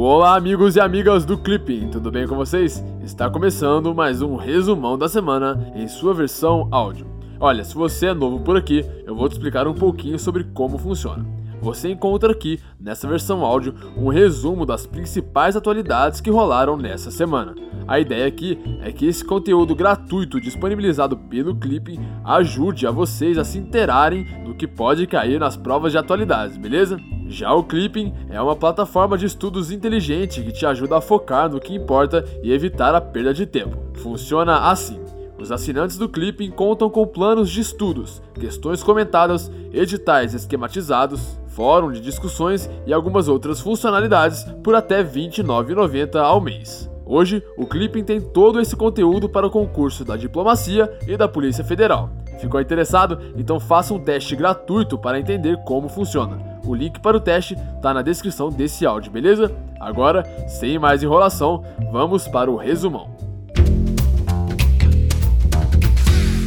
Olá, amigos e amigas do Clipping, tudo bem com vocês? Está começando mais um resumão da semana em sua versão áudio. Olha, se você é novo por aqui, eu vou te explicar um pouquinho sobre como funciona. Você encontra aqui, nessa versão áudio, um resumo das principais atualidades que rolaram nessa semana. A ideia aqui é que esse conteúdo gratuito disponibilizado pelo Clipping ajude a vocês a se interarem do que pode cair nas provas de atualidades, beleza? Já o Clipping é uma plataforma de estudos inteligente que te ajuda a focar no que importa e evitar a perda de tempo. Funciona assim. Os assinantes do Clipping contam com planos de estudos, questões comentadas, editais esquematizados, fórum de discussões e algumas outras funcionalidades por até R$ 29,90 ao mês. Hoje, o Clipping tem todo esse conteúdo para o concurso da Diplomacia e da Polícia Federal. Ficou interessado? Então faça um teste gratuito para entender como funciona. O link para o teste está na descrição desse áudio, beleza? Agora, sem mais enrolação, vamos para o resumão.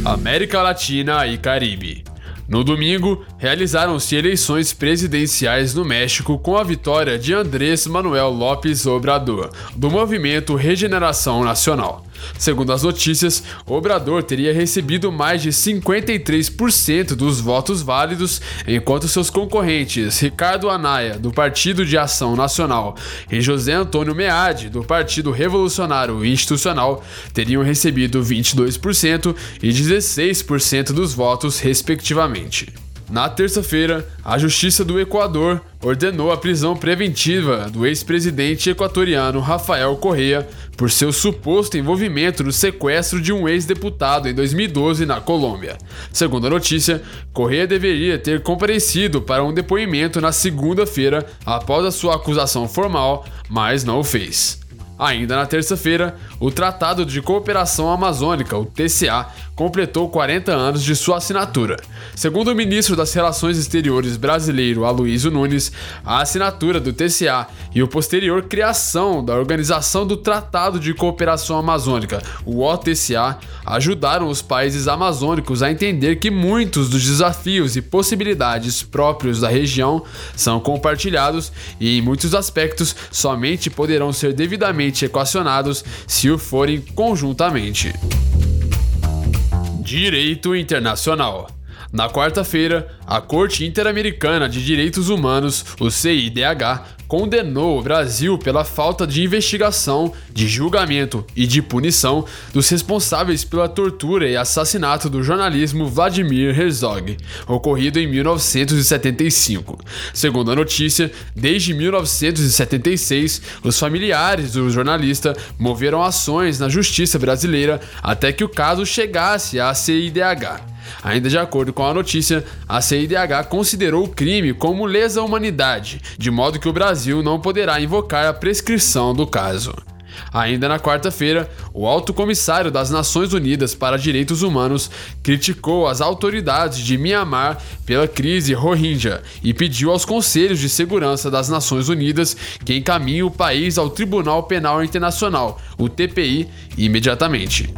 América Latina e Caribe. No domingo, realizaram-se eleições presidenciais no México com a vitória de Andrés Manuel López Obrador, do movimento Regeneração Nacional. Segundo as notícias, Obrador teria recebido mais de 53% dos votos válidos, enquanto seus concorrentes Ricardo Anaya, do Partido de Ação Nacional, e José Antônio Meade, do Partido Revolucionário Institucional, teriam recebido 22% e 16% dos votos, respectivamente. Na terça-feira, a Justiça do Equador ordenou a prisão preventiva do ex-presidente equatoriano Rafael Correa por seu suposto envolvimento no sequestro de um ex-deputado em 2012 na Colômbia. Segundo a notícia, Correa deveria ter comparecido para um depoimento na segunda-feira após a sua acusação formal, mas não o fez. Ainda na terça-feira, o Tratado de Cooperação Amazônica, o TCA, completou 40 anos de sua assinatura. Segundo o ministro das Relações Exteriores brasileiro Aloysio Nunes, a assinatura do TCA e o posterior criação da Organização do Tratado de Cooperação Amazônica, o OTCA, ajudaram os países amazônicos a entender que muitos dos desafios e possibilidades próprios da região são compartilhados e, em muitos aspectos, somente poderão ser devidamente equacionados se o forem conjuntamente. Direito Internacional. Na quarta-feira, a Corte Interamericana de Direitos Humanos, o CIDH, condenou o Brasil pela falta de investigação, de julgamento e de punição dos responsáveis pela tortura e assassinato do jornalismo Vladimir Herzog, ocorrido em 1975. Segundo a notícia, desde 1976, os familiares do jornalista moveram ações na justiça brasileira até que o caso chegasse à CIDH. Ainda de acordo com a notícia, a CIDH considerou o crime como lesa à humanidade, de modo que o Brasil não poderá invocar a prescrição do caso. Ainda na quarta-feira, o Alto Comissário das Nações Unidas para Direitos Humanos criticou as autoridades de Myanmar pela crise Rohingya e pediu aos Conselhos de Segurança das Nações Unidas que encaminhem o país ao Tribunal Penal Internacional, o TPI, imediatamente.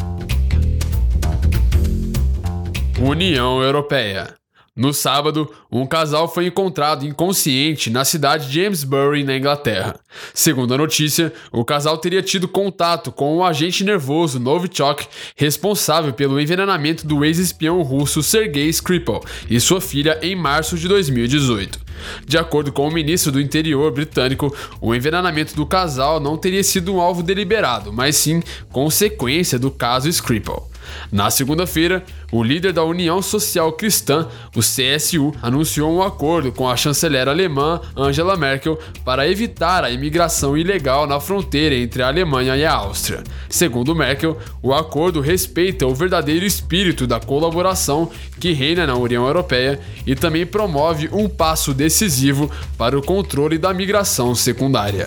União Europeia. No sábado, um casal foi encontrado inconsciente na cidade de Amesbury, na Inglaterra. Segundo a notícia, o casal teria tido contato com o agente nervoso Novichok, responsável pelo envenenamento do ex-espião russo Sergei Skripal e sua filha em março de 2018. De acordo com o ministro do Interior britânico, o envenenamento do casal não teria sido um alvo deliberado, mas sim consequência do caso Skripal. Na segunda-feira, o líder da União Social Cristã, o CSU, anunciou um acordo com a chanceler alemã Angela Merkel para evitar a imigração ilegal na fronteira entre a Alemanha e a Áustria. Segundo Merkel, o acordo respeita o verdadeiro espírito da colaboração que reina na União Europeia e também promove um passo decisivo para o controle da migração secundária.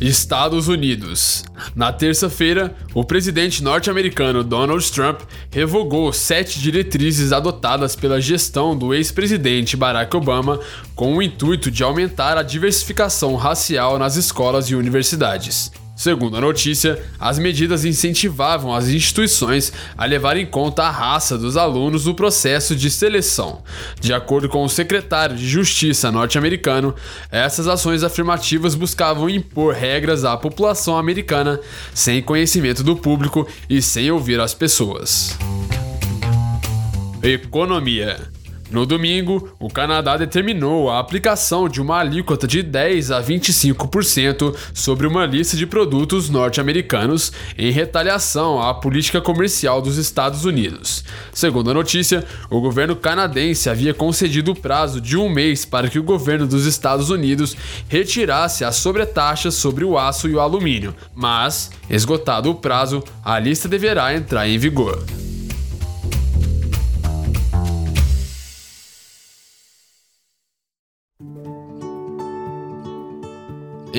Estados Unidos. Na terça-feira, o presidente norte-americano Donald Trump revogou sete diretrizes adotadas pela gestão do ex-presidente Barack Obama com o intuito de aumentar a diversificação racial nas escolas e universidades. Segundo a notícia, as medidas incentivavam as instituições a levar em conta a raça dos alunos no processo de seleção. De acordo com o secretário de Justiça norte-americano, essas ações afirmativas buscavam impor regras à população americana sem conhecimento do público e sem ouvir as pessoas. Economia. No domingo, o Canadá determinou a aplicação de uma alíquota de 10 a 25% sobre uma lista de produtos norte-americanos em retaliação à política comercial dos Estados Unidos. Segundo a notícia, o governo canadense havia concedido o prazo de um mês para que o governo dos Estados Unidos retirasse as sobretaxas sobre o aço e o alumínio, mas, esgotado o prazo, a lista deverá entrar em vigor.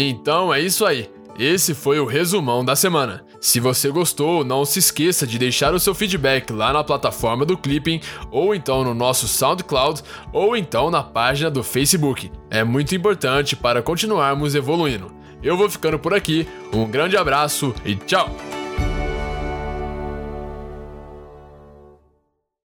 Então é isso aí. Esse foi o resumão da semana. Se você gostou, não se esqueça de deixar o seu feedback lá na plataforma do Clipping, ou então no nosso SoundCloud, ou então na página do Facebook. É muito importante para continuarmos evoluindo. Eu vou ficando por aqui, um grande abraço e tchau!